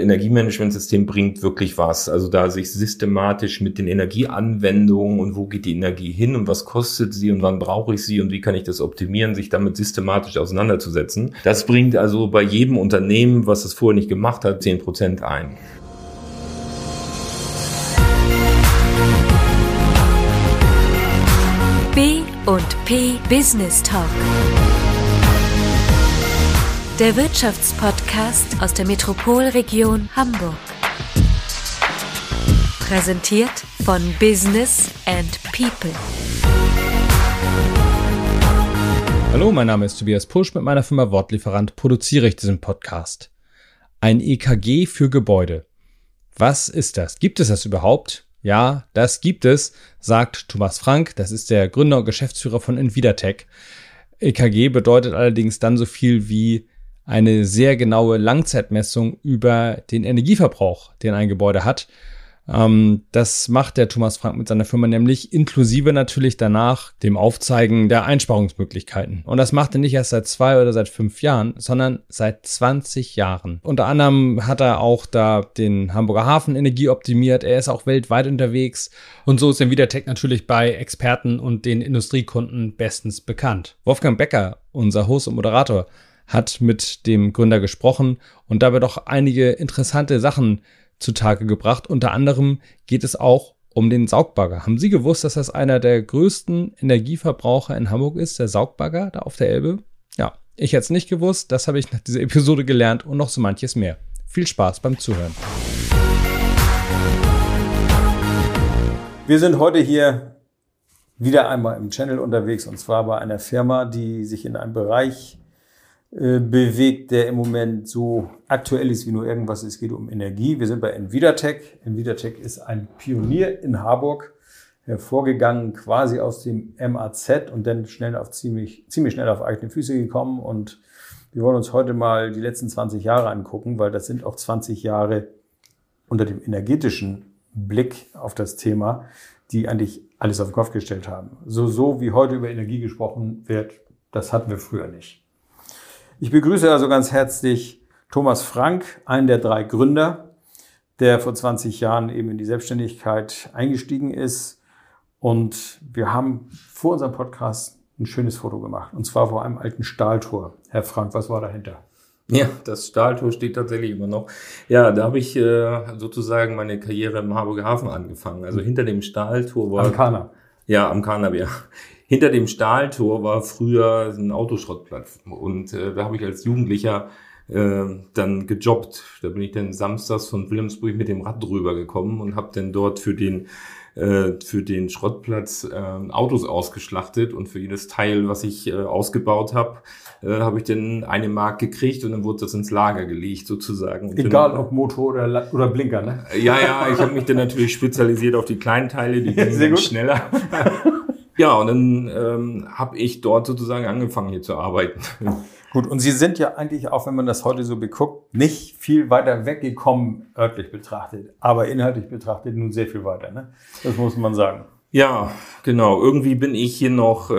Energiemanagementsystem bringt wirklich was. Also da sich systematisch mit den Energieanwendungen und wo geht die Energie hin und was kostet sie und wann brauche ich sie und wie kann ich das optimieren, sich damit systematisch auseinanderzusetzen. Das bringt also bei jedem Unternehmen, was es vorher nicht gemacht hat, zehn Prozent ein. B und P Business Talk. Der Wirtschaftspodcast aus der Metropolregion Hamburg. Präsentiert von Business and People. Hallo, mein Name ist Tobias Pusch. Mit meiner Firma Wortlieferant produziere ich diesen Podcast. Ein EKG für Gebäude. Was ist das? Gibt es das überhaupt? Ja, das gibt es, sagt Thomas Frank. Das ist der Gründer und Geschäftsführer von Invidatech. EKG bedeutet allerdings dann so viel wie eine sehr genaue Langzeitmessung über den Energieverbrauch, den ein Gebäude hat. Ähm, das macht der Thomas Frank mit seiner Firma nämlich inklusive natürlich danach dem Aufzeigen der Einsparungsmöglichkeiten. Und das macht er nicht erst seit zwei oder seit fünf Jahren, sondern seit 20 Jahren. Unter anderem hat er auch da den Hamburger Hafen Energie optimiert. Er ist auch weltweit unterwegs. Und so ist er Wiedertech natürlich bei Experten und den Industriekunden bestens bekannt. Wolfgang Becker, unser Host und Moderator, hat mit dem Gründer gesprochen und dabei doch einige interessante Sachen zutage gebracht. Unter anderem geht es auch um den Saugbagger. Haben Sie gewusst, dass das einer der größten Energieverbraucher in Hamburg ist, der Saugbagger da auf der Elbe? Ja, ich hätte es nicht gewusst, das habe ich nach dieser Episode gelernt und noch so manches mehr. Viel Spaß beim Zuhören. Wir sind heute hier wieder einmal im Channel unterwegs und zwar bei einer Firma, die sich in einem Bereich bewegt, der im Moment so aktuell ist wie nur irgendwas. Es geht um Energie. Wir sind bei Envidatech. Envidatech ist ein Pionier in Harburg, hervorgegangen quasi aus dem MAZ und dann schnell auf ziemlich, ziemlich schnell auf eigene Füße gekommen. Und wir wollen uns heute mal die letzten 20 Jahre angucken, weil das sind auch 20 Jahre unter dem energetischen Blick auf das Thema, die eigentlich alles auf den Kopf gestellt haben. So, so wie heute über Energie gesprochen wird, das hatten wir früher nicht. Ich begrüße also ganz herzlich Thomas Frank, einen der drei Gründer, der vor 20 Jahren eben in die Selbstständigkeit eingestiegen ist. Und wir haben vor unserem Podcast ein schönes Foto gemacht, und zwar vor einem alten Stahltor. Herr Frank, was war dahinter? Ja, das Stahltor steht tatsächlich immer noch. Ja, da habe ich äh, sozusagen meine Karriere im Harburger Hafen angefangen. Also hinter dem Stahltor war. Am Kana. Ja, am Kana, ja hinter dem Stahltor war früher ein Autoschrottplatz. Und äh, da habe ich als Jugendlicher äh, dann gejobbt. Da bin ich dann samstags von Wilhelmsburg mit dem Rad drüber gekommen und habe dann dort für den äh, für den Schrottplatz äh, Autos ausgeschlachtet und für jedes Teil, was ich äh, ausgebaut habe, äh, habe ich dann eine Mark gekriegt und dann wurde das ins Lager gelegt sozusagen. Egal ob Motor oder, oder Blinker, ne? Ja, ja, ich habe mich dann natürlich spezialisiert auf die kleinen Teile, die gehen schneller. Ja, und dann ähm, habe ich dort sozusagen angefangen hier zu arbeiten. Gut, und Sie sind ja eigentlich, auch wenn man das heute so beguckt, nicht viel weiter weggekommen, örtlich betrachtet, aber inhaltlich betrachtet nun sehr viel weiter. Ne? Das muss man sagen. Ja, genau. Irgendwie bin ich hier noch, äh,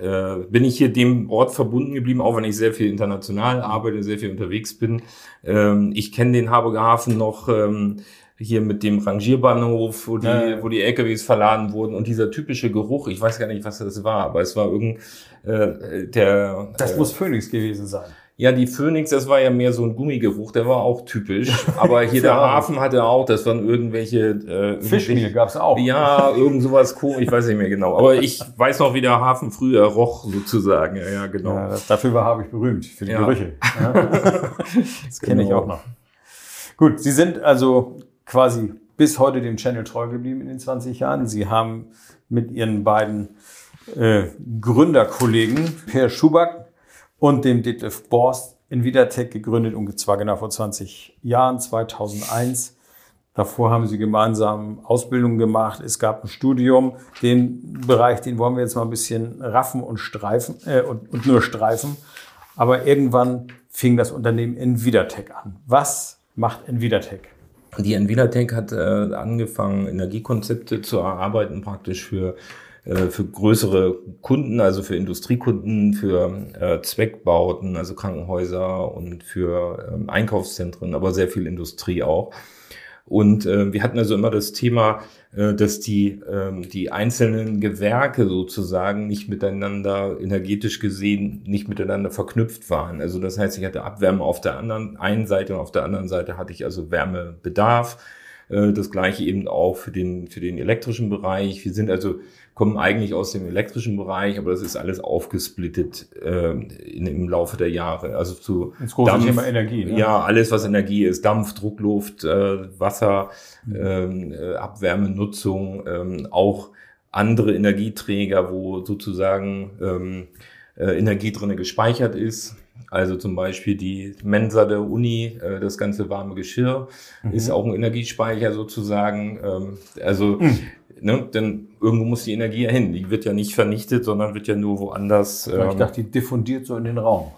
äh, bin ich hier dem Ort verbunden geblieben, auch wenn ich sehr viel international arbeite, sehr viel unterwegs bin. Ähm, ich kenne den Harburger Hafen noch. Ähm, hier mit dem Rangierbahnhof, wo die, ja. wo die LKWs verladen wurden und dieser typische Geruch, ich weiß gar nicht, was das war, aber es war irgend äh, der. Das äh, muss Phoenix gewesen sein. Ja, die Phoenix, das war ja mehr so ein Gummigeruch, der war auch typisch. Aber hier der Hafen hatte auch, das waren irgendwelche äh, Fischmehl gab's auch. Ja, irgend sowas komisch, ich weiß nicht mehr genau. Aber ich weiß noch, wie der Hafen früher roch, sozusagen. Ja, ja genau. Ja, das, dafür war habe ich berühmt, für die ja. Gerüche. Ja. das kenne genau. ich auch noch. Gut, Sie sind also quasi bis heute dem Channel treu geblieben in den 20 Jahren. Sie haben mit ihren beiden äh, Gründerkollegen Per Schuback und dem Detlef Borst in Vidatech gegründet und zwar genau vor 20 Jahren, 2001. Davor haben sie gemeinsam Ausbildung gemacht. Es gab ein Studium. Den Bereich, den wollen wir jetzt mal ein bisschen raffen und streifen äh, und, und nur streifen. Aber irgendwann fing das Unternehmen Nvidatech an. Was macht Nvidatech? Die Envilatech hat äh, angefangen, Energiekonzepte zu erarbeiten, praktisch für äh, für größere Kunden, also für Industriekunden, für äh, Zweckbauten, also Krankenhäuser und für ähm, Einkaufszentren, aber sehr viel Industrie auch. Und äh, wir hatten also immer das Thema, dass die, äh, die einzelnen Gewerke sozusagen nicht miteinander energetisch gesehen nicht miteinander verknüpft waren. Also das heißt, ich hatte Abwärme auf der anderen einen Seite und auf der anderen Seite hatte ich also Wärmebedarf. Äh, das gleiche eben auch für den, für den elektrischen Bereich. Wir sind also kommen eigentlich aus dem elektrischen Bereich, aber das ist alles aufgesplittet äh, in, im Laufe der Jahre. Also zu das große Dampf, Thema Energie. Ne? Ja, alles was Energie ist, Dampf, Druckluft, äh, Wasser, mhm. ähm, äh, Abwärmenutzung, ähm, auch andere Energieträger, wo sozusagen ähm, äh, Energie drinne gespeichert ist. Also zum Beispiel die Mensa der Uni, äh, das ganze warme Geschirr mhm. ist auch ein Energiespeicher sozusagen. Ähm, also mhm ne, denn irgendwo muss die Energie ja hin. Die wird ja nicht vernichtet, sondern wird ja nur woanders. Ähm, ich dachte, die diffundiert so in den Raum.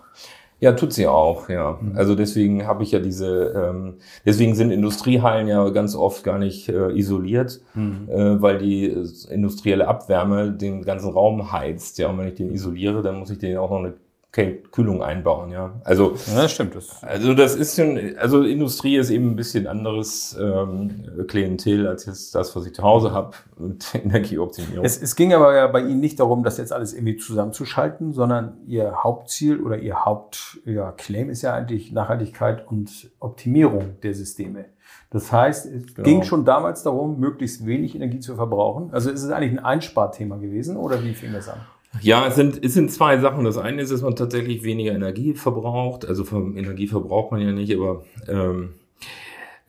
Ja, tut sie auch, ja. Mhm. Also deswegen habe ich ja diese, ähm, deswegen sind Industriehallen ja ganz oft gar nicht äh, isoliert, mhm. äh, weil die äh, industrielle Abwärme den ganzen Raum heizt. Ja, und wenn ich den isoliere, dann muss ich den auch noch eine Kühlung einbauen, ja. Also, ja, stimmt. Das. Also das ist schon, also Industrie ist eben ein bisschen anderes ähm, Klientel als jetzt das, was ich zu Hause habe mit Energieoptimierung. Es, es ging aber ja bei Ihnen nicht darum, das jetzt alles irgendwie zusammenzuschalten, sondern Ihr Hauptziel oder Ihr Hauptclaim ja, ist ja eigentlich Nachhaltigkeit und Optimierung der Systeme. Das heißt, es genau. ging schon damals darum, möglichst wenig Energie zu verbrauchen. Also ist es eigentlich ein Einsparthema gewesen oder wie fing das an? Ja, es sind, es sind zwei Sachen. Das eine ist, dass man tatsächlich weniger Energie verbraucht. Also vom Energie verbraucht man ja nicht, aber ähm,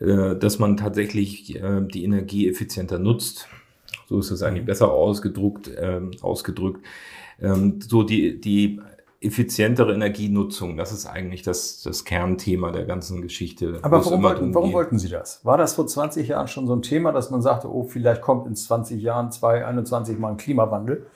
äh, dass man tatsächlich äh, die Energie effizienter nutzt. So ist es eigentlich mhm. besser ausgedruckt, ähm, ausgedrückt. Ähm, so die, die effizientere Energienutzung, das ist eigentlich das, das Kernthema der ganzen Geschichte. Aber warum wollten, warum wollten Sie das? War das vor 20 Jahren schon so ein Thema, dass man sagte, oh, vielleicht kommt in 20 Jahren, 2021 mal ein Klimawandel?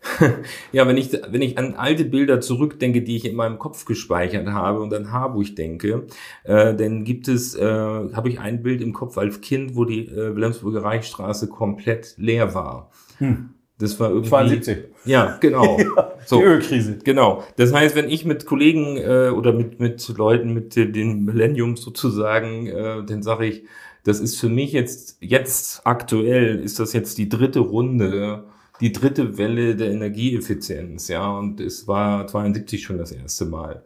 ja, wenn ich, wenn ich an alte Bilder zurückdenke, die ich in meinem Kopf gespeichert habe und an Harburg denke, äh, dann gibt es, äh, habe ich ein Bild im Kopf als Kind, wo die äh, Wilhelmsburger Reichsstraße komplett leer war. Hm. Das war irgendwie. 72. Ja, genau. ja, so, die Ölkrise. Genau. Das heißt, wenn ich mit Kollegen äh, oder mit, mit Leuten mit den Millenniums sozusagen, äh, dann sage ich, das ist für mich jetzt, jetzt aktuell, ist das jetzt die dritte Runde die dritte Welle der Energieeffizienz, ja, und es war 72 schon das erste Mal.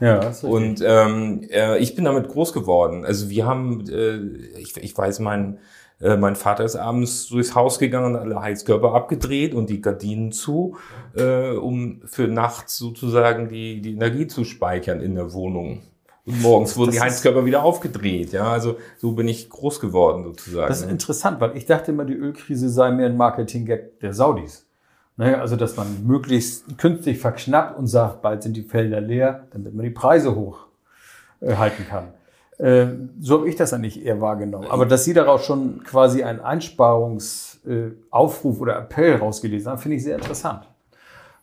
Ja, und ähm, äh, ich bin damit groß geworden. Also wir haben, äh, ich, ich weiß, mein äh, mein Vater ist abends durchs Haus gegangen und alle Heizkörper abgedreht und die Gardinen zu, äh, um für nachts sozusagen die, die Energie zu speichern in der Wohnung. Und morgens wurden das die Heizkörper wieder aufgedreht. Ja, also so bin ich groß geworden sozusagen. Das ist interessant, weil ich dachte immer, die Ölkrise sei mehr ein Marketing-Gag der Saudis. Naja, also, dass man möglichst künstlich verknappt und sagt, bald sind die Felder leer, damit man die Preise hoch äh, halten kann. Äh, so habe ich das eigentlich eher wahrgenommen. Aber dass Sie daraus schon quasi einen Einsparungsaufruf äh, oder Appell rausgelesen haben, finde ich sehr interessant.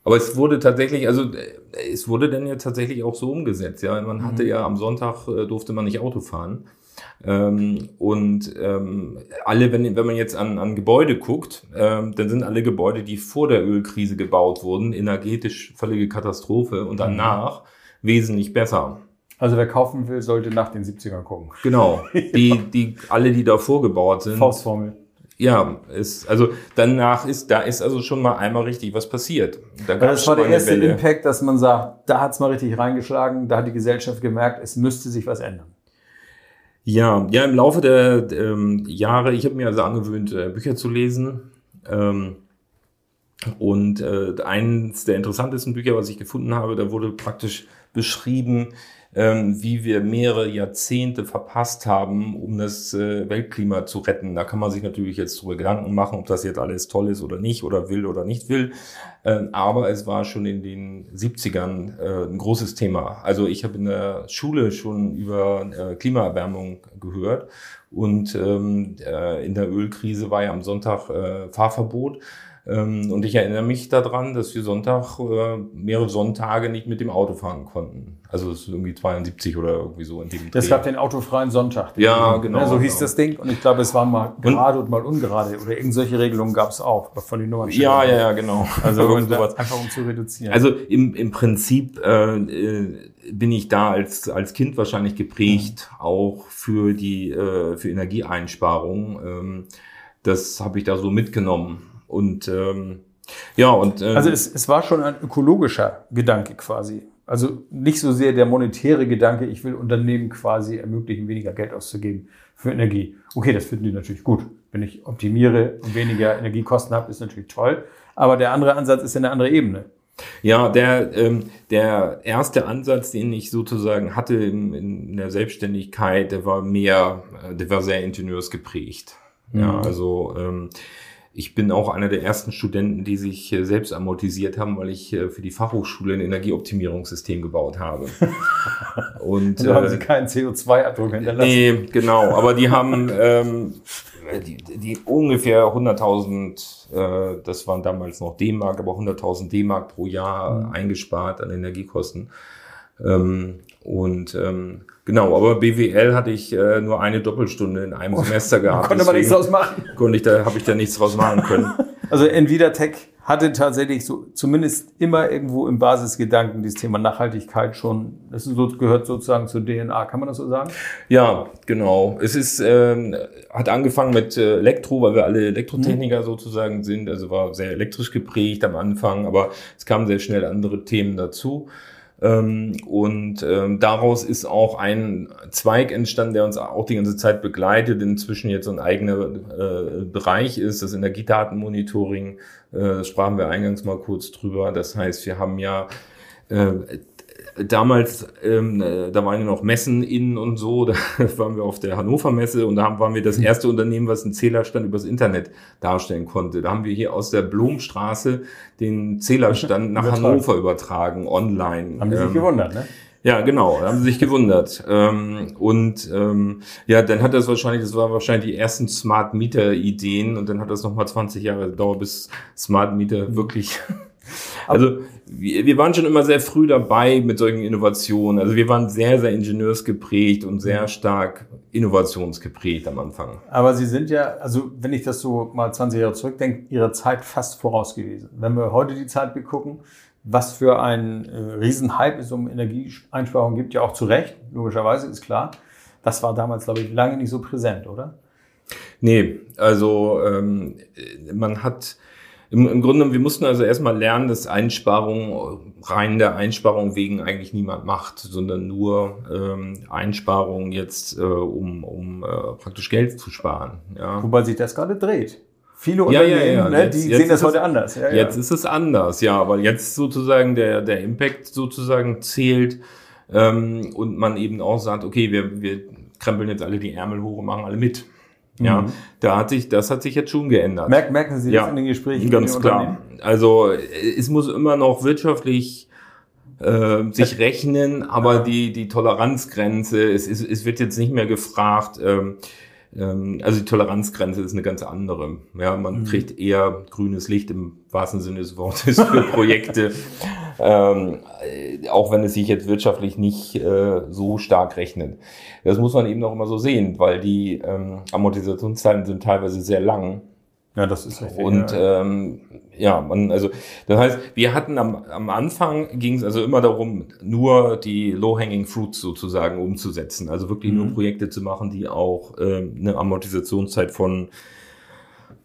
Aber es wurde tatsächlich, also äh, es wurde dann ja tatsächlich auch so umgesetzt. Ja, man hatte mhm. ja am Sonntag äh, durfte man nicht Auto fahren. Ähm, und ähm, alle, wenn, wenn man jetzt an, an Gebäude guckt, ähm, dann sind alle Gebäude, die vor der Ölkrise gebaut wurden, energetisch völlige Katastrophe und mhm. danach mhm. wesentlich besser. Also wer kaufen will, sollte nach den 70ern gucken. Genau. Die, die, alle, die davor gebaut sind. Faustformel ja, ist, also danach ist, da ist also schon mal einmal richtig was passiert. Da das war der erste Welle. Impact, dass man sagt, da hat's mal richtig reingeschlagen, da hat die Gesellschaft gemerkt, es müsste sich was ändern. Ja, ja, im Laufe der ähm, Jahre, ich habe mir also angewöhnt, äh, Bücher zu lesen. Ähm, und äh, eines der interessantesten Bücher, was ich gefunden habe, da wurde praktisch beschrieben, ähm, wie wir mehrere Jahrzehnte verpasst haben, um das äh, Weltklima zu retten. Da kann man sich natürlich jetzt darüber Gedanken machen, ob das jetzt alles toll ist oder nicht oder will oder nicht will. Ähm, aber es war schon in den 70ern äh, ein großes Thema. Also ich habe in der Schule schon über äh, Klimaerwärmung gehört und ähm, äh, in der Ölkrise war ja am Sonntag äh, Fahrverbot. Ähm, und ich erinnere mich daran, dass wir Sonntag, äh, mehrere Sonntage nicht mit dem Auto fahren konnten. Also es ist irgendwie 72 oder irgendwie so in dem Es Dreh. gab den autofreien Sonntag. Ja, genau, Ja, so hieß genau. das Ding. Und ich glaube, es waren mal gerade und mal ungerade. Oder irgend solche Regelungen gab es auch von den Nummern. Ja, ja, ja, genau. Also und einfach um zu reduzieren. Also im, im Prinzip äh, bin ich da als, als Kind wahrscheinlich geprägt, auch für die äh, für Energieeinsparung. Ähm, das habe ich da so mitgenommen. Und ähm, ja, und ähm, Also es, es war schon ein ökologischer Gedanke quasi. Also nicht so sehr der monetäre Gedanke, ich will Unternehmen quasi ermöglichen, weniger Geld auszugeben für Energie. Okay, das finden die natürlich gut. Wenn ich optimiere und weniger Energiekosten habe, ist natürlich toll. Aber der andere Ansatz ist ja eine andere Ebene. Ja, der, ähm, der erste Ansatz, den ich sozusagen hatte in, in der Selbstständigkeit, der war mehr, äh, der war sehr ingenieursgeprägt. Ja, also ähm, ich bin auch einer der ersten Studenten, die sich äh, selbst amortisiert haben, weil ich äh, für die Fachhochschule ein Energieoptimierungssystem gebaut habe. Und Also haben äh, sie keinen CO2-Abdruck hinterlassen. Nee, genau. Aber die haben ähm, die, die ungefähr 100.000, äh, das waren damals noch D-Mark, aber 100.000 D-Mark pro Jahr eingespart an Energiekosten. Ähm, und ähm, genau, aber BWL hatte ich äh, nur eine Doppelstunde in einem Semester gehabt. Konnte man nichts draus machen. Konnte ich da, habe ich da nichts draus machen können. Also Nvidia-Tech hatte tatsächlich so zumindest immer irgendwo im Basisgedanken dieses Thema Nachhaltigkeit schon, das so, gehört sozusagen zur DNA, kann man das so sagen? Ja, genau. Es ist, ähm, hat angefangen mit äh, Elektro, weil wir alle Elektrotechniker sozusagen sind. Also war sehr elektrisch geprägt am Anfang, aber es kamen sehr schnell andere Themen dazu. Ähm, und ähm, daraus ist auch ein Zweig entstanden, der uns auch die ganze Zeit begleitet, inzwischen jetzt so ein eigener äh, Bereich ist, das Energiedatenmonitoring. Äh, sprachen wir eingangs mal kurz drüber. Das heißt, wir haben ja äh, damals, ähm, äh, da waren ja noch Messen innen und so, da waren wir auf der Hannover Messe und da haben, waren wir das erste Unternehmen, was einen Zählerstand übers Internet darstellen konnte. Da haben wir hier aus der Blumstraße den Zählerstand nach Übertragen. Hannover übertragen, online. Haben die sich Ähm, gewundert, ne? ja, genau, da haben sie sich gewundert. Ähm, und ähm, ja, dann hat das wahrscheinlich, das war wahrscheinlich die ersten Smart Meter Ideen und dann hat das nochmal 20 Jahre gedauert, bis Smart Meter wirklich. Also wir, wir waren schon immer sehr früh dabei mit solchen Innovationen. Also wir waren sehr, sehr ingenieursgeprägt und sehr stark innovationsgeprägt am Anfang. Aber Sie sind ja, also wenn ich das so mal 20 Jahre zurückdenke, Ihrer Zeit fast voraus gewesen. Wenn wir heute die Zeit begucken, was für ein äh, Riesenhype es um Energieeinsparung gibt, ja auch zu Recht, logischerweise ist klar. Das war damals, glaube ich, lange nicht so präsent, oder? Nee, also ähm, man hat im, im Grunde, wir mussten also erstmal lernen, dass Einsparung rein der Einsparung wegen eigentlich niemand macht, sondern nur ähm, Einsparung jetzt, äh, um, um äh, praktisch Geld zu sparen. Ja. Wobei sich das gerade dreht. Viele Ja, ja, Unternehmen, ja. Ne, Jetzt- die jetzt sehen das ist es- heute anders. Ja, Jetzt ja. ist es anders, ja, weil jetzt sozusagen der, der Impact sozusagen zählt ähm, und man eben auch sagt, okay, wir, wir krempeln jetzt alle die Ärmel hoch und machen alle mit. Ja, da hat sich, das hat sich jetzt schon geändert. Merk, merken Sie Ja, das in den Gesprächen? Ganz den klar. Also es muss immer noch wirtschaftlich äh, sich rechnen, aber die, die Toleranzgrenze, es, ist, es wird jetzt nicht mehr gefragt, ähm, ähm, also die Toleranzgrenze ist eine ganz andere. Ja, man kriegt eher grünes Licht im wahrsten Sinne des Wortes für Projekte, ähm, äh, auch wenn es sich jetzt wirtschaftlich nicht äh, so stark rechnet. Das muss man eben auch immer so sehen, weil die ähm, Amortisationszeiten sind teilweise sehr lang. Ja, das ist richtig. Und ja. ähm, ja, man, also das heißt, wir hatten am, am Anfang ging es also immer darum, nur die low-hanging fruits sozusagen umzusetzen. Also wirklich nur Projekte zu machen, die auch ähm, eine Amortisationszeit von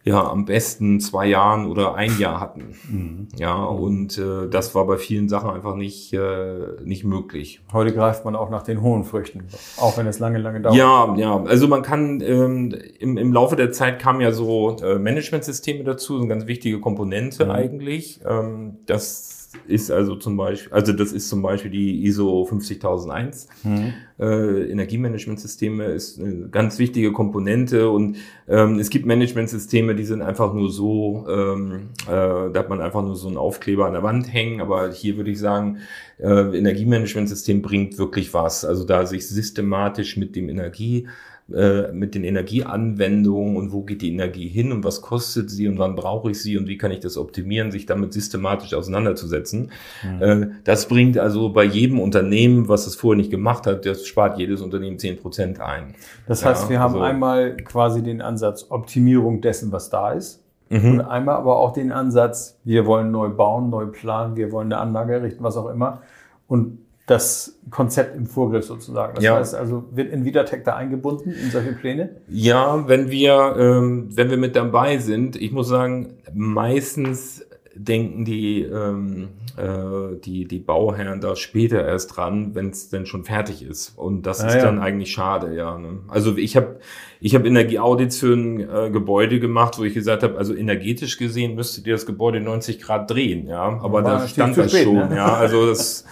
ja am besten zwei Jahren oder ein Jahr hatten. Ja, und äh, das war bei vielen Sachen einfach nicht äh, nicht möglich. Heute greift man auch nach den hohen Früchten, auch wenn es lange, lange dauert. Ja, ja, also man kann ähm, im, im Laufe der Zeit kamen ja so äh, Managementsysteme dazu, so eine ganz wichtige Komponente eigentlich. Ähm, das ist also zum Beispiel, also das ist zum Beispiel die ISO 50001. Mhm. Äh, Energiemanagementsysteme ist eine ganz wichtige Komponente und ähm, es gibt Managementsysteme, die sind einfach nur so, ähm, äh, da hat man einfach nur so einen Aufkleber an der Wand hängen, aber hier würde ich sagen, äh, Energiemanagementsystem bringt wirklich was. Also da sich systematisch mit dem Energie äh, mit den Energieanwendungen und wo geht die Energie hin und was kostet sie und wann brauche ich sie und wie kann ich das optimieren, sich damit systematisch auseinanderzusetzen. Mhm. Äh, das bringt also bei jedem Unternehmen, was es vorher nicht gemacht hat, das spart jedes Unternehmen zehn Prozent ein. Das heißt, ja, wir haben also, einmal quasi den Ansatz Optimierung dessen, was da ist. Mhm. Und einmal aber auch den Ansatz, wir wollen neu bauen, neu planen, wir wollen eine Anlage errichten, was auch immer. Und das Konzept im Vorgriff sozusagen. Das ja. heißt also, wird Invitatec da eingebunden in solche Pläne? Ja, wenn wir, ähm, wenn wir mit dabei sind, ich muss sagen, meistens denken die, ähm, äh, die, die Bauherren da später erst dran, wenn es denn schon fertig ist. Und das ah, ist ja. dann eigentlich schade, ja. Ne? Also ich habe ich hab Energieaudits für ein äh, Gebäude gemacht, wo ich gesagt habe, also energetisch gesehen müsstet ihr das Gebäude 90 Grad drehen, ja. Aber da stand das spät, schon, ne? ja. Also das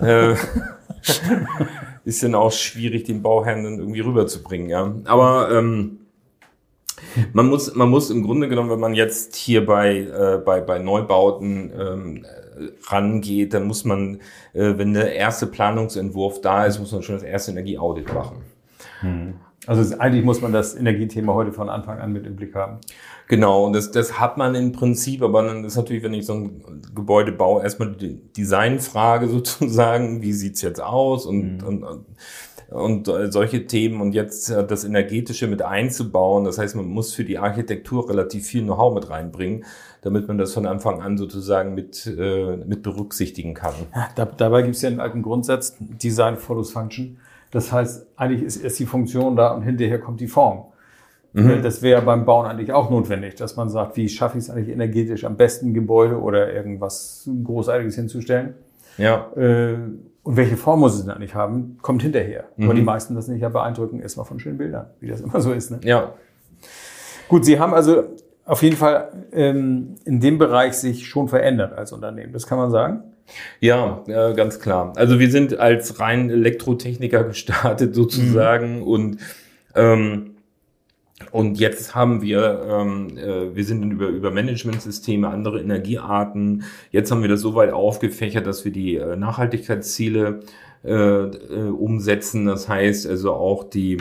äh, ist dann auch schwierig, den Bauherrn dann irgendwie rüberzubringen, ja. Aber ähm, man muss, man muss im Grunde genommen, wenn man jetzt hier bei, äh, bei, bei Neubauten ähm, rangeht, dann muss man, äh, wenn der erste Planungsentwurf da ist, muss man schon das erste Energieaudit machen. Hm. Also eigentlich muss man das Energiethema heute von Anfang an mit im Blick haben. Genau, und das, das hat man im Prinzip, aber dann ist natürlich, wenn ich so ein Gebäude baue, erstmal die Designfrage sozusagen, wie sieht's jetzt aus und, mhm. und, und äh, solche Themen und jetzt äh, das Energetische mit einzubauen. Das heißt, man muss für die Architektur relativ viel Know-how mit reinbringen, damit man das von Anfang an sozusagen mit, äh, mit berücksichtigen kann. Ja, da, dabei gibt es ja einen alten Grundsatz, Design follows Function. Das heißt, eigentlich ist erst die Funktion da und hinterher kommt die Form. Mhm. Das wäre beim Bauen eigentlich auch notwendig, dass man sagt, wie schaffe ich es eigentlich energetisch am besten Gebäude oder irgendwas Großartiges hinzustellen. Ja. Äh, und welche Form muss es denn eigentlich haben, kommt hinterher. Mhm. Aber die meisten das nicht ja beeindrucken, erstmal von schönen Bildern, wie das immer so ist. Ne? Ja. Gut, Sie haben also auf jeden Fall ähm, in dem Bereich sich schon verändert als Unternehmen. Das kann man sagen. Ja, äh, ganz klar. Also wir sind als rein Elektrotechniker gestartet sozusagen mhm. und ähm, und jetzt haben wir, ähm, äh, wir sind über, über Managementsysteme, andere Energiearten. Jetzt haben wir das so weit aufgefächert, dass wir die äh, Nachhaltigkeitsziele äh, äh, umsetzen. Das heißt also auch die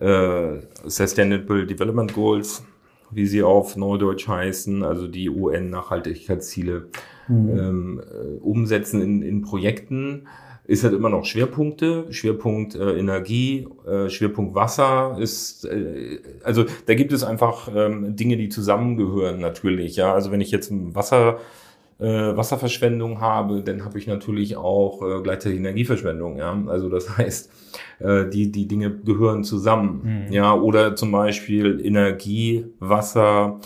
äh, Sustainable Development Goals, wie sie auf Neudeutsch heißen, also die UN-Nachhaltigkeitsziele mhm. ähm, äh, umsetzen in, in Projekten ist halt immer noch Schwerpunkte, Schwerpunkt äh, Energie, äh, Schwerpunkt Wasser ist, äh, also da gibt es einfach ähm, Dinge, die zusammengehören natürlich. Ja, also wenn ich jetzt Wasser äh, Wasserverschwendung habe, dann habe ich natürlich auch äh, gleichzeitig Energieverschwendung. Ja, also das heißt, äh, die die Dinge gehören zusammen. Mhm. Ja, oder zum Beispiel Energie, Wasser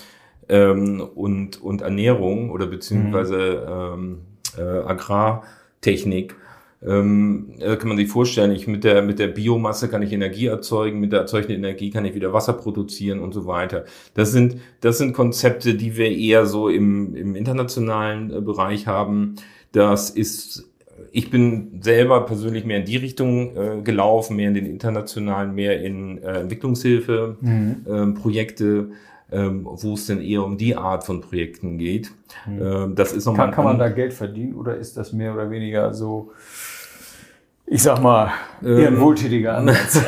ähm, und und Ernährung oder beziehungsweise mhm. ähm, äh, Agrartechnik ähm, kann man sich vorstellen, ich mit der, mit der Biomasse kann ich Energie erzeugen, mit der erzeugten Energie kann ich wieder Wasser produzieren und so weiter. Das sind, das sind Konzepte, die wir eher so im, im internationalen äh, Bereich haben. Das ist, ich bin selber persönlich mehr in die Richtung äh, gelaufen, mehr in den internationalen, mehr in äh, Entwicklungshilfe, mhm. ähm, Projekte ähm, wo es denn eher um die Art von Projekten geht. Mhm. Ähm, das ist nochmal. Kann, kann man da Geld verdienen oder ist das mehr oder weniger so, ich sag mal, eher ein ähm, wohltätiger Ansatz?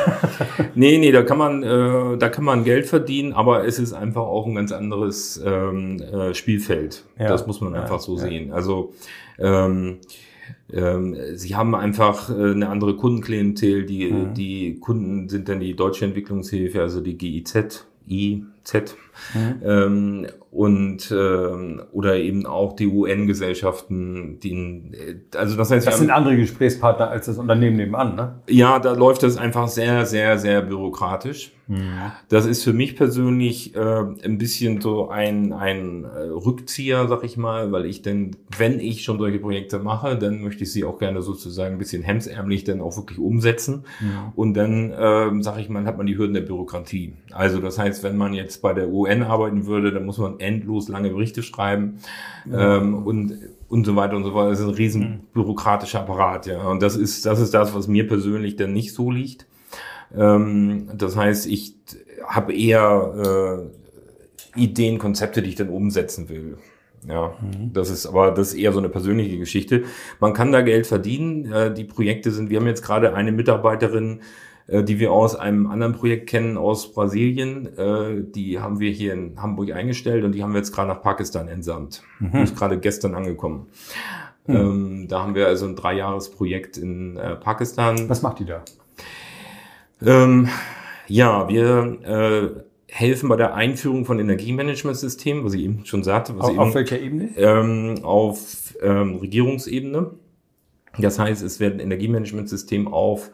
nee, nee, da kann man, äh, da kann man Geld verdienen, aber es ist einfach auch ein ganz anderes ähm, äh, Spielfeld. Ja. Das muss man einfach ja, so ja. sehen. Also ähm, ähm, sie haben einfach äh, eine andere Kundenklientel. Die, mhm. die Kunden sind dann die Deutsche Entwicklungshilfe, also die GIZ, I, Z. Mhm. Ähm, und ähm, oder eben auch die UN-Gesellschaften, die also das heißt, das sind andere Gesprächspartner als das Unternehmen nebenan, ne? Ja, da läuft das einfach sehr, sehr, sehr bürokratisch. Mhm. Das ist für mich persönlich äh, ein bisschen so ein ein äh, Rückzieher, sag ich mal, weil ich denn, wenn ich schon solche Projekte mache, dann möchte ich sie auch gerne sozusagen ein bisschen hemsärmlich dann auch wirklich umsetzen. Mhm. Und dann, äh, sag ich mal, hat man die Hürden der Bürokratie. Also das heißt, wenn man jetzt jetzt bei der UN arbeiten würde, dann muss man endlos lange Berichte schreiben ähm, und und so weiter und so fort. Das ist ein riesen bürokratischer Apparat, ja. Und das ist das ist das, was mir persönlich dann nicht so liegt. Ähm, das heißt, ich habe eher äh, Ideen, Konzepte, die ich dann umsetzen will. Ja, das ist aber das ist eher so eine persönliche Geschichte. Man kann da Geld verdienen. Äh, die Projekte sind, wir haben jetzt gerade eine Mitarbeiterin, äh, die wir aus einem anderen Projekt kennen aus Brasilien. Äh, die haben wir hier in Hamburg eingestellt und die haben wir jetzt gerade nach Pakistan entsandt. Die ist gerade gestern angekommen. Ähm, da haben wir also ein Dreijahresprojekt in äh, Pakistan. Was macht die da? Ähm, ja, wir helfen bei der Einführung von Energiemanagementsystemen, was ich eben schon sagte, was Auf, eben, auf welcher Ebene? ähm, auf ähm, Regierungsebene. Das heißt, es wird ein Energiemanagementsystem auf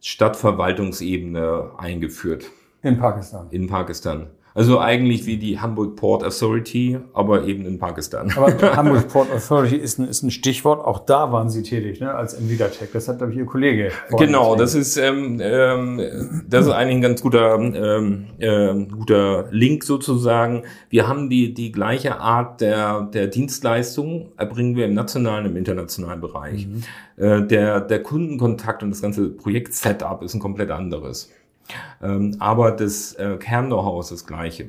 Stadtverwaltungsebene eingeführt In Pakistan. in Pakistan. Also eigentlich wie die Hamburg Port Authority, aber eben in Pakistan. Aber Hamburg Port Authority ist ein, ist ein Stichwort. Auch da waren Sie tätig, ne, als Nvidia-Tech. Das hat, glaube ich, Ihr Kollege. Genau, das ist ähm, ähm, das ist eigentlich ein ganz guter ähm, ähm, guter Link sozusagen. Wir haben die die gleiche Art der der Dienstleistung erbringen wir im nationalen und im internationalen Bereich. Äh, der der Kundenkontakt und das ganze Projekt-Setup ist ein komplett anderes. Ähm, aber das äh, Kern-Know-how ist das gleiche.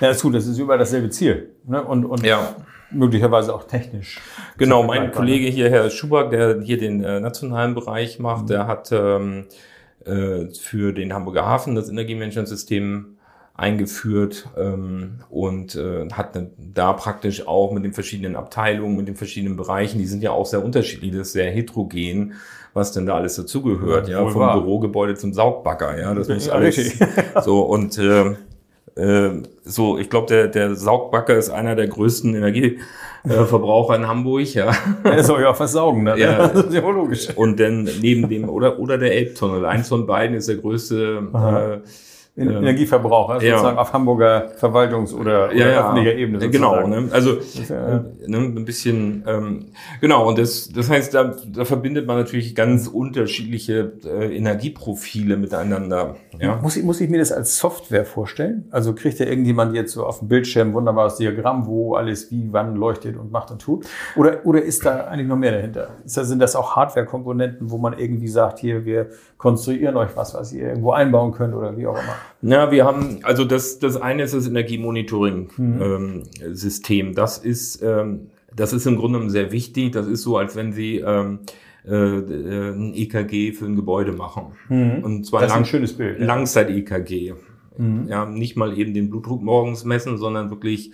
Ja, ist gut. Das ist überall dasselbe Ziel. Ne? Und, und Ja. möglicherweise auch technisch. Genau, mein Kollege hier, Herr Schuback, der hier den äh, nationalen Bereich macht, der hat ähm, äh, für den Hamburger Hafen das Energiemanagementsystem eingeführt ähm, und äh, hat dann da praktisch auch mit den verschiedenen Abteilungen, mit den verschiedenen Bereichen, die sind ja auch sehr unterschiedlich, das ist sehr heterogen, was denn da alles dazugehört, ja, wohl vom wahr. Bürogebäude zum Saugbagger, ja, das muss Ja, alles so und äh, äh, so, ich glaube, der, der Saugbagger ist einer der größten Energieverbraucher in Hamburg, ja. Er soll ja auch versaugen. Ne? Ja. Das ist ja wohl logisch. Und dann neben dem, oder, oder der Elbtunnel. Eins von beiden ist der größte, äh, En- Energieverbraucher, Ja. sozusagen auf Hamburger Verwaltungs- oder, oder ja, ja, öffentlicher Ebene. Äh, Genau, sozusagen. ne? also ja, äh, ne, ein bisschen, ähm, genau, und das, das heißt, da, da verbindet man natürlich ganz unterschiedliche äh, Energieprofile miteinander. Ja? Muss, ich, muss ich mir das als Software vorstellen? Also kriegt da irgendjemand jetzt so auf dem Bildschirm ein wunderbares Diagramm, wo alles wie, wann leuchtet und macht und tut? Oder, oder ist da eigentlich noch mehr dahinter? Ist da, sind das auch Hardware-Komponenten, wo man irgendwie sagt, hier, wir konstruieren euch was, was ihr irgendwo einbauen könnt oder wie auch immer? Ja, wir haben, also das, das eine ist das Energiemonitoring-System. das ist, ähm, das ist im Grunde sehr wichtig. Das ist so, als wenn Sie ähm, äh, äh, ein EKG für ein Gebäude machen. Und zwar Das ist ein lang, schönes Bild. ja. Langzeit-EKG. Ja, nicht mal eben den Blutdruck morgens messen, sondern wirklich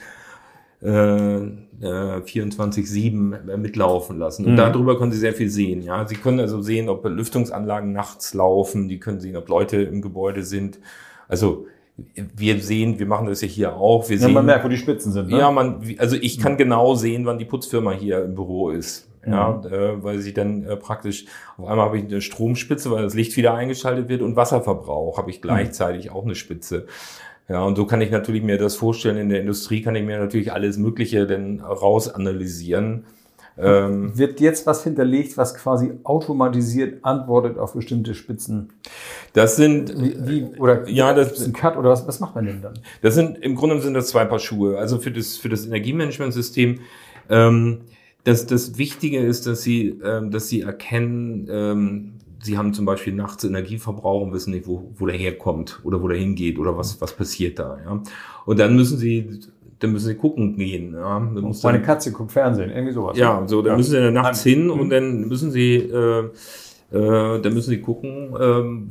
äh, äh, 24-7 mitlaufen lassen. Und darüber können Sie sehr viel sehen. Ja, Sie können also sehen, ob Lüftungsanlagen nachts laufen. Die können sehen, ob Leute im Gebäude sind. Also wir sehen, wir machen das ja hier auch. Wir Ja, sehen, man merkt, wo die Spitzen sind. Ne? ja, man, also ich kann genau sehen, wann die Putzfirma hier im Büro ist. Ja, äh, weil sie dann äh, praktisch, auf einmal habe ich eine Stromspitze, weil das Licht wieder eingeschaltet wird und Wasserverbrauch habe ich gleichzeitig auch eine Spitze. Ja, und so kann ich natürlich mir das vorstellen, in der Industrie kann ich mir natürlich alles Mögliche dann rausanalysieren. Ähm, Wird jetzt was hinterlegt, was quasi automatisiert antwortet auf bestimmte Spitzen? das sind, Wie, wie oder Ja, das- ist ein Cut oder was, was macht man denn dann? Das sind im Grunde sind das zwei Paar Schuhe. Also für das für das Energiemanagementsystem. Ähm, das, das Wichtige ist, dass sie ähm, dass sie erkennen, ähm, sie haben zum Beispiel nachts Energieverbrauch und wissen nicht, wo, wo der herkommt oder wo der hingeht oder was was passiert da. Ja? Und dann müssen sie dann müssen sie gucken gehen. Ja? Dann muss Meine dann, Katze guckt Fernsehen, irgendwie sowas. ja, so, dann müssen sie dann nachts hin und dann müssen sie, äh, äh, dann müssen sie gucken, ähm,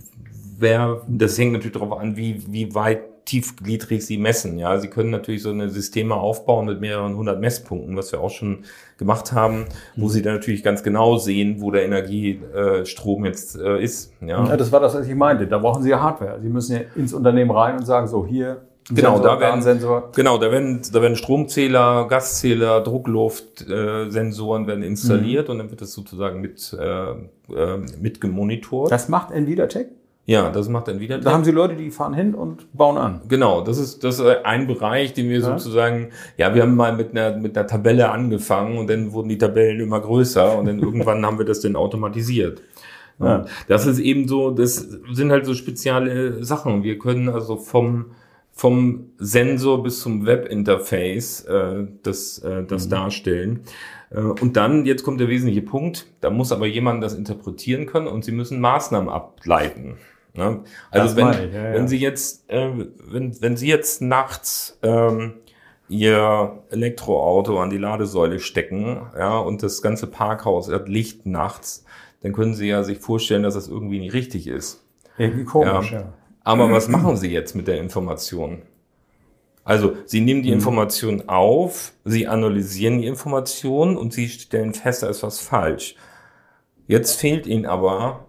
wer, das hängt natürlich darauf an, wie, wie weit tiefgliedrig sie messen. Ja, sie können natürlich so eine Systeme aufbauen mit mehreren hundert Messpunkten, was wir auch schon gemacht haben, wo sie dann natürlich ganz genau sehen, wo der Energiestrom jetzt äh, ist. Ja. Ja, das war das, was ich meinte. Da brauchen Sie ja Hardware. Sie müssen ja ins Unternehmen rein und sagen, so hier, Genau, Sensor, da werden-. Genau, da werden, da werden Stromzähler, Gaszähler, Druckluftsensoren äh, werden installiert und dann wird das sozusagen mit, äh, äh, mit gemonitort. Das macht Nvidia Tech. Ja, das macht dann wieder. Da haben Sie Leute, die fahren hin und bauen an. Genau, das ist, das ist ein Bereich, den wir sozusagen, ja, wir haben mal mit einer, mit einer Tabelle angefangen und dann wurden die Tabellen immer größer und dann irgendwann haben wir das dann automatisiert. Ja. Das ist eben so, das sind halt so spezielle Sachen. Wir können also vom, vom Sensor bis zum Webinterface äh, das, äh, das darstellen. Äh, und dann, jetzt kommt der wesentliche Punkt, da muss aber jemand das interpretieren können und Sie müssen Maßnahmen ableiten. Ne? Also Das wenn, ich, ja, ja. wenn Sie jetzt, äh, wenn, wenn Sie jetzt nachts ähm, Ihr Elektroauto an die Ladesäule stecken, ja, und das ganze Parkhaus hat Licht nachts, dann können Sie ja sich vorstellen, dass das irgendwie nicht richtig ist. Irgendwie komisch, Ja. ja. Aber was machen Sie jetzt mit der Information? Also, Sie nehmen die Information auf, Sie analysieren die Information und Sie stellen fest, da ist was falsch. Jetzt fehlt Ihnen aber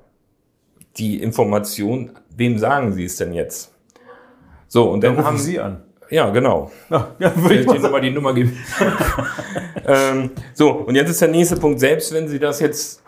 die Information, wem sagen Sie es denn jetzt? So, und Dann dann haben Sie an. ja, genau. Ja, ja, würde ich mal nochmal die Nummer geben? ähm, so, und jetzt ist der nächste Punkt. Selbst wenn Sie das jetzt,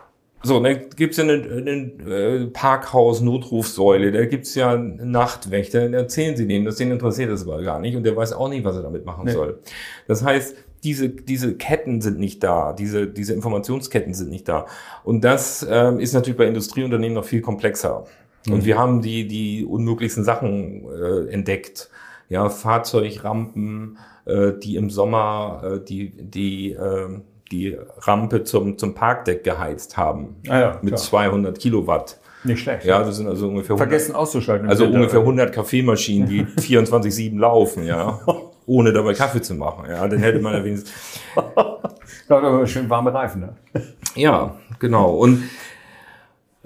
so, dann gibt's ja eine, eine äh, Parkhaus-Notrufsäule, da gibt's ja einen Nachtwächter, dann erzählen Sie dem, das den interessiert das aber gar nicht und der weiß auch nicht, was er damit machen Nee. soll. Das heißt, diese, diese Ketten sind nicht da, diese, diese Informationsketten sind nicht da. Und das ähm, ist natürlich bei Industrieunternehmen noch viel komplexer. Und wir haben die, die unmöglichsten Sachen äh, entdeckt. Ja, Fahrzeugrampen, äh, die im Sommer äh, die, die, äh, die Rampe zum, zum Parkdeck geheizt haben. Ah ja, mit klar. 200 Kilowatt. Nicht schlecht. Ja, das sind also ungefähr 100, Vergessen auszuschalten. also Winter. ungefähr 100 Kaffeemaschinen, die 24-7 laufen, ja. Ohne dabei Kaffee zu machen, ja. Dann hätte man ja wenigstens, aber schön warme Reifen, ne? Ja, genau. Und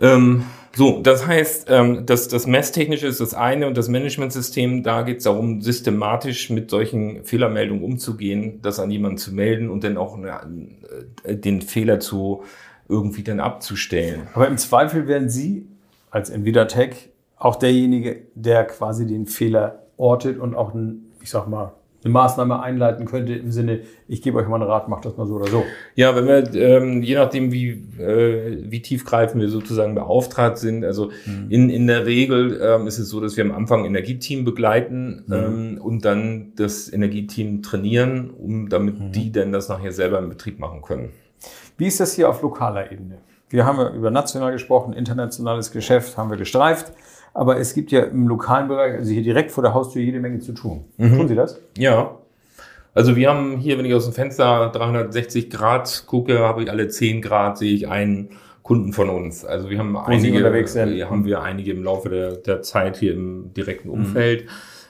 ähm, so, das heißt, ähm, das, das Messtechnische ist das eine und das Managementsystem, da geht es darum, systematisch mit solchen Fehlermeldungen umzugehen, das an jemanden zu melden und dann auch äh, den Fehler zu irgendwie dann abzustellen. Aber im Zweifel werden Sie als Nvidia-Tech auch derjenige, der quasi den Fehler ortet und auch, ich sag mal, eine Maßnahme einleiten könnte im Sinne, ich gebe euch mal einen Rat, macht das mal so oder so. Ja, wenn wir, ähm, je nachdem, wie, äh, wie tiefgreifend wir sozusagen beauftragt sind, also in, in der Regel ähm, ist es so, dass wir am Anfang ein Energieteam begleiten ähm, und dann das Energieteam trainieren, um damit die dann das nachher selber im Betrieb machen können. Wie ist das hier auf lokaler Ebene? Wir haben ja über national gesprochen, internationales Geschäft haben wir gestreift, aber es gibt ja im lokalen Bereich, also hier direkt vor der Haustür, jede Menge zu tun. Tun Sie das? Ja. Also wir haben hier, wenn ich aus dem Fenster 360 Grad gucke, habe ich alle 10 Grad, sehe ich einen Kunden von uns. Also wir haben Sie einige, unterwegs sind. äh, haben wir einige im Laufe der, der Zeit hier im direkten Umfeld,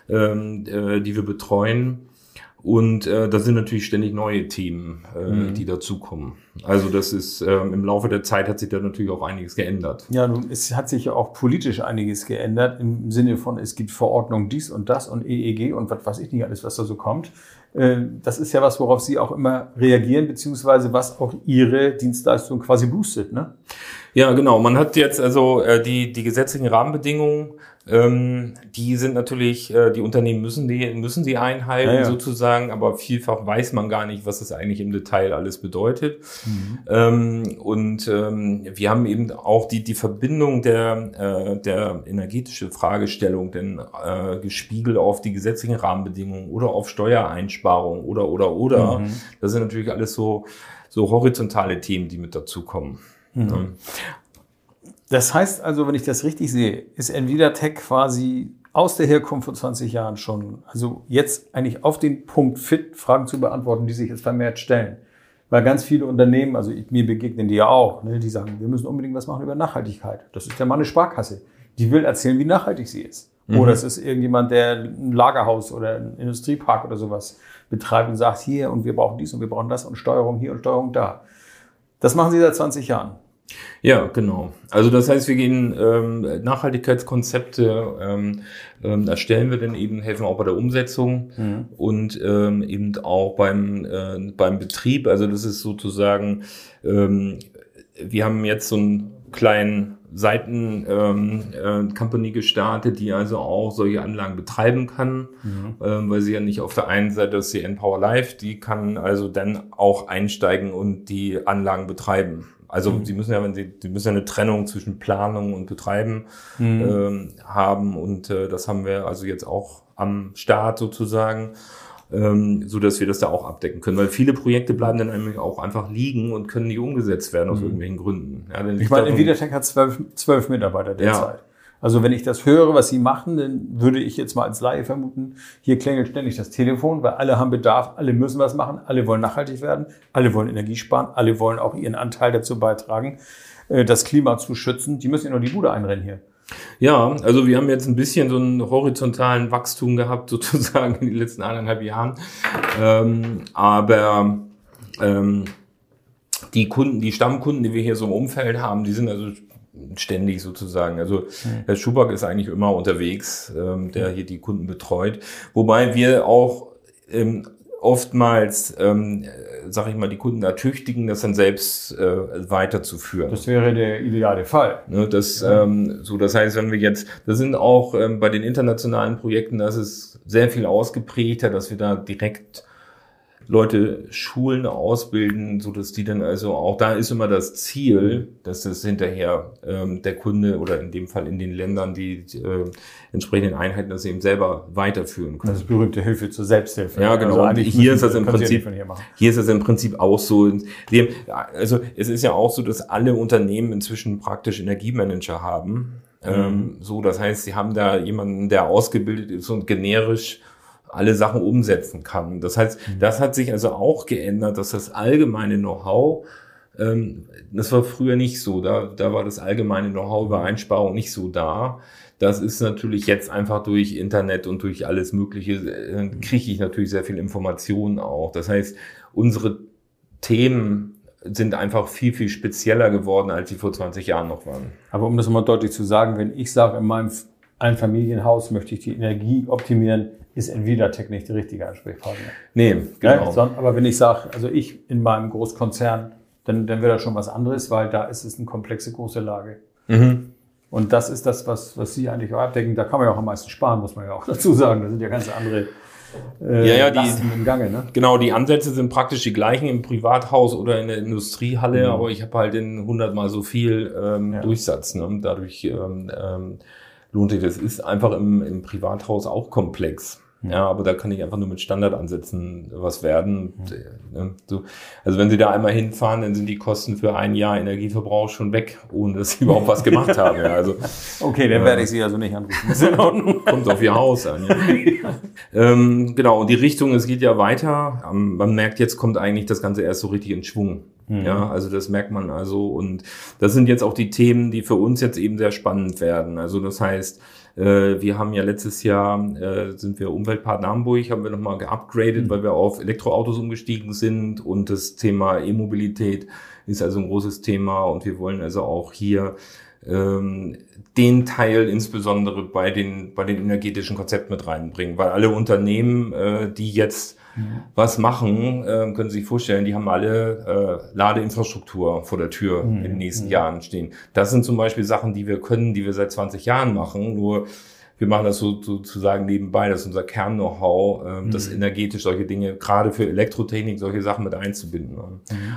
ähm, äh, die wir betreuen. Und äh, da sind natürlich ständig neue Themen, äh, die dazukommen. Also das ist ähm, im Laufe der Zeit hat sich da natürlich auch einiges geändert. Ja, nun, es hat sich ja auch politisch einiges geändert, im Sinne von, es gibt Verordnung dies und das und EEG und was weiß ich nicht alles, was da so kommt. Äh, Das ist ja was, worauf Sie auch immer reagieren, beziehungsweise was auch Ihre Dienstleistung quasi boostet, ne? Ja, genau. Man hat jetzt also äh, die, die gesetzlichen Rahmenbedingungen, ähm, die sind natürlich, äh, die Unternehmen müssen die, müssen die einhalten Ja, ja. sozusagen, aber vielfach weiß man gar nicht, was das eigentlich im Detail alles bedeutet. Ähm, und ähm, wir haben eben auch die, die Verbindung der, äh, der energetische Fragestellung denn äh, gespiegelt auf die gesetzlichen Rahmenbedingungen oder auf Steuereinsparungen oder oder oder. Das sind natürlich alles so, so horizontale Themen, die mit dazukommen. Ähm, Das heißt also, wenn ich das richtig sehe, ist Nvidia Tech quasi aus der Herkunft von 20 Jahren schon, also jetzt eigentlich auf den Punkt fit, Fragen zu beantworten, die sich jetzt vermehrt stellen. Weil ganz viele Unternehmen, also ich, mir begegnen die ja auch, ne, die sagen, wir müssen unbedingt was machen über Nachhaltigkeit. Das ist ja mal eine Sparkasse. Die will erzählen, wie nachhaltig sie ist. Oder es ist irgendjemand, der ein Lagerhaus oder einen Industriepark oder sowas betreibt und sagt, hier und wir brauchen dies und wir brauchen das und Steuerung hier und Steuerung da. Das machen sie seit 20 Jahren. Ja, genau. Also das heißt, wir gehen ähm, Nachhaltigkeitskonzepte ähm, ähm, erstellen wir dann eben, helfen auch bei der Umsetzung und ähm, eben auch beim äh, beim Betrieb. Also das ist sozusagen, ähm, wir haben jetzt so einen kleinen Seiten ähm, äh, Company gestartet, die also auch solche Anlagen betreiben kann, ähm, weil sie ja nicht auf der einen Seite das CN Power Live, die kann also dann auch einsteigen und die Anlagen betreiben. Also sie müssen ja, wenn sie, sie müssen ja eine Trennung zwischen Planung und Betreiben ähm, haben. Und äh, das haben wir also jetzt auch am Start sozusagen, ähm, so dass wir das da auch abdecken können, weil viele Projekte bleiben dann nämlich auch einfach liegen und können nicht umgesetzt werden aus irgendwelchen Gründen. Ja, Ich meine, darum- Nvidia Tech hat zwölf, zwölf Mitarbeiter derzeit. Also wenn ich das höre, was Sie machen, dann würde ich jetzt mal als Laie vermuten, hier klingelt ständig das Telefon, weil alle haben Bedarf, alle müssen was machen, alle wollen nachhaltig werden, alle wollen Energie sparen, alle wollen auch ihren Anteil dazu beitragen, äh, das Klima zu schützen. Die müssen ja nur die Bude einrennen hier. Ja, also wir haben jetzt ein bisschen so einen horizontalen Wachstum gehabt, sozusagen in den letzten eineinhalb Jahren. Ähm, aber ähm, die Kunden, die Stammkunden, die wir hier so im Umfeld haben, die sind also ständig sozusagen. Also Herr Schuback ist eigentlich immer unterwegs, ähm, der hier die Kunden betreut. Wobei wir auch ähm, oftmals, ähm, sag ich mal, die Kunden ertüchtigen, das dann selbst äh, weiterzuführen. Das wäre der ideale Fall. Ne, das, ähm, so, das heißt, wenn wir jetzt, das sind auch ähm, bei den internationalen Projekten, das ist sehr viel ausgeprägter, dass wir da direkt Leute schulen, ausbilden, so dass die dann also auch, da ist immer das Ziel, dass das hinterher ähm, der Kunde oder in dem Fall in den Ländern die äh, entsprechenden Einheiten das eben selber weiterführen können. Das ist berühmte Hilfe zur Selbsthilfe. Ja, genau. Also hier ist das im Prinzip, hier hier ist das im Prinzip auch so. Also es ist ja auch so, dass alle Unternehmen inzwischen praktisch Energiemanager haben. Ähm, so, das heißt, sie haben da jemanden, der ausgebildet ist und generisch alle Sachen umsetzen kann. Das heißt, das hat sich also auch geändert, dass das allgemeine Know-how, ähm, das war früher nicht so. Da, da war das allgemeine Know-how über Einsparung nicht so da. Das ist natürlich jetzt einfach durch Internet und durch alles Mögliche, äh, kriege ich natürlich sehr viel Informationen auch. Das heißt, unsere Themen sind einfach viel, viel spezieller geworden, als sie vor 20 Jahren noch waren. Aber um das mal deutlich zu sagen, wenn ich sage, in meinem Einfamilienhaus möchte ich die Energie optimieren, ist Envidatec nicht der richtige Ansprechpartner. Nee, Ja, genau. son- aber wenn ich sage, also ich in meinem Großkonzern, dann, dann wäre das schon was anderes, weil da ist es eine komplexe große Lage. Mhm. Und das ist das, was, was Sie eigentlich auch abdecken. Da kann man ja auch am meisten sparen, muss man ja auch dazu sagen. Da sind ja ganz andere äh, Ja, ja, die- Lasten im Gange. Ne? Genau, die Ansätze sind praktisch die gleichen im Privathaus oder in der Industriehalle, aber ich habe halt in 100 mal so viel ähm, Ja. Durchsatz. Ne? Dadurch ähm, ähm, lohnt sich das. Ist einfach im, im Privathaus auch komplex. Ja, aber da kann ich einfach nur mit Standardansätzen was werden. Äh, so. Also wenn Sie da einmal hinfahren, dann sind die Kosten für ein Jahr Energieverbrauch schon weg, ohne dass Sie überhaupt was gemacht haben. Ja, also Okay, dann werde ich Sie also nicht anrufen. Kommt auf ihr Haus an. Ja. ähm, genau, und die Richtung, es geht ja weiter. Ähm, Man merkt, jetzt kommt eigentlich das Ganze erst so richtig in Schwung. Ja, also das merkt man also. Und das sind jetzt auch die Themen, die für uns jetzt eben sehr spannend werden. Also das heißt, äh, wir haben ja letztes Jahr, äh, sind wir Umweltpartner Hamburg, haben wir nochmal geupgradet, weil wir auf Elektroautos umgestiegen sind. Und das Thema E-Mobilität ist also ein großes Thema. Und wir wollen also auch hier ähm, den Teil insbesondere bei den, bei den energetischen Konzepten mit reinbringen, weil alle Unternehmen, äh, die jetzt was machen, äh, können Sie sich vorstellen, die haben alle äh, Ladeinfrastruktur vor der Tür in den nächsten Jahren stehen. Das sind zum Beispiel Sachen, die wir können, die wir seit 20 Jahren machen, nur wir machen das so, sozusagen nebenbei, das ist unser Kern-Know-how, ähm, das energetisch solche Dinge, gerade für Elektrotechnik, solche Sachen mit einzubinden.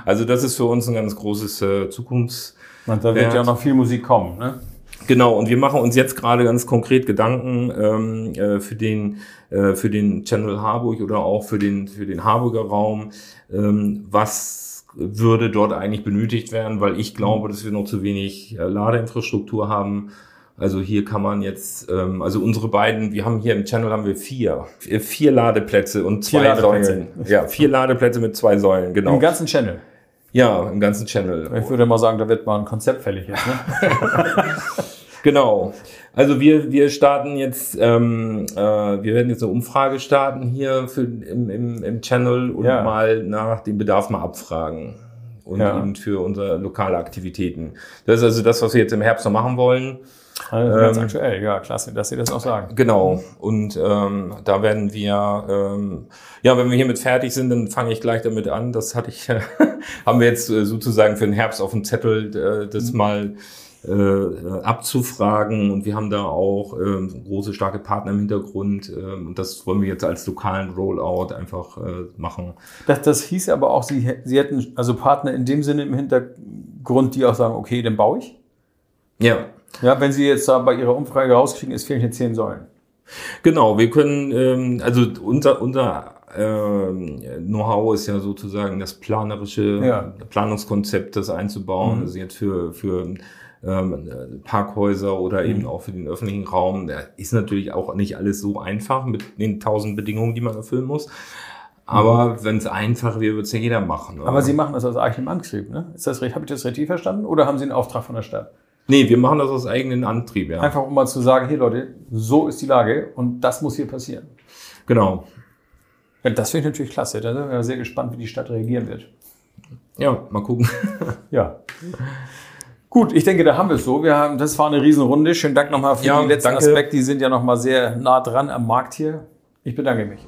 Also das ist für uns ein ganz großes äh, Zukunfts- Und da wird Wert. ja noch viel Musik kommen. Ne? Genau, und wir machen uns jetzt gerade ganz konkret Gedanken ähm, äh, für den äh, für den Channel Harburg oder auch für den für den Harburger Raum. Ähm, was würde dort eigentlich benötigt werden? Weil ich glaube, dass wir noch zu wenig äh, Ladeinfrastruktur haben. Also hier kann man jetzt, ähm, also unsere beiden, wir haben hier im Channel haben wir vier, vier Ladeplätze und zwei Ladeplätze. Säulen. Ja, vier Ladeplätze mit zwei Säulen, genau. Im ganzen Channel. Ja, im ganzen Channel. Ich würde mal sagen, da wird mal ein Konzept fällig jetzt. Ne? Genau. Also wir, wir starten jetzt, ähm, äh, wir werden jetzt eine Umfrage starten hier für, im, im, im Channel und Ja. mal nach dem Bedarf mal abfragen. Und Ja. eben für unsere lokale Aktivitäten. Das ist also das, was wir jetzt im Herbst noch machen wollen. Also ganz Ähm, aktuell, ja, klasse, dass Sie das auch sagen. Genau. Und ähm, da werden wir, ähm, ja, wenn wir hiermit fertig sind, dann fange ich gleich damit an. Das hatte ich, haben wir jetzt äh, sozusagen für den Herbst auf dem Zettel, äh, das mal äh, abzufragen. Und wir haben da auch ähm, große, starke Partner im Hintergrund. Ähm, und das wollen wir jetzt als lokalen Rollout einfach äh, machen. Das, das hieß aber auch, Sie, Sie hätten also Partner in dem Sinne im Hintergrund, die auch sagen, okay, dann baue ich. Ja. Ja, wenn Sie jetzt da bei Ihrer Umfrage rauskriegen, es fehlen hier zehn Säulen. Genau, wir können, ähm, also unser, unser ähm, Know-how ist ja sozusagen das planerische Ja. Planungskonzept, das einzubauen. Also jetzt für, für ähm, äh, Parkhäuser oder eben auch für den öffentlichen Raum. Da ist natürlich auch nicht alles so einfach mit den tausend Bedingungen, die man erfüllen muss. Aber wenn es einfach wäre, würde es ja jeder machen. Oder? Aber Sie machen das aus eigenem Antrieb, ne? Ist das, habe ich das richtig verstanden? Oder haben Sie einen Auftrag von der Stadt? Nee, wir machen das aus eigenem Antrieb, ja. Einfach um mal zu sagen, hier Leute, so ist die Lage und das muss hier passieren. Genau. Ja, das finde ich natürlich klasse. Da sind wir sehr gespannt, wie die Stadt reagieren wird. Ja, mal gucken. Ja. Gut, ich denke, da haben wir es so. Wir haben, das war eine Riesenrunde. Schönen Dank nochmal für Ja, die letzten danke. Aspekte. Die sind ja nochmal sehr nah dran am Markt hier. Ich bedanke mich.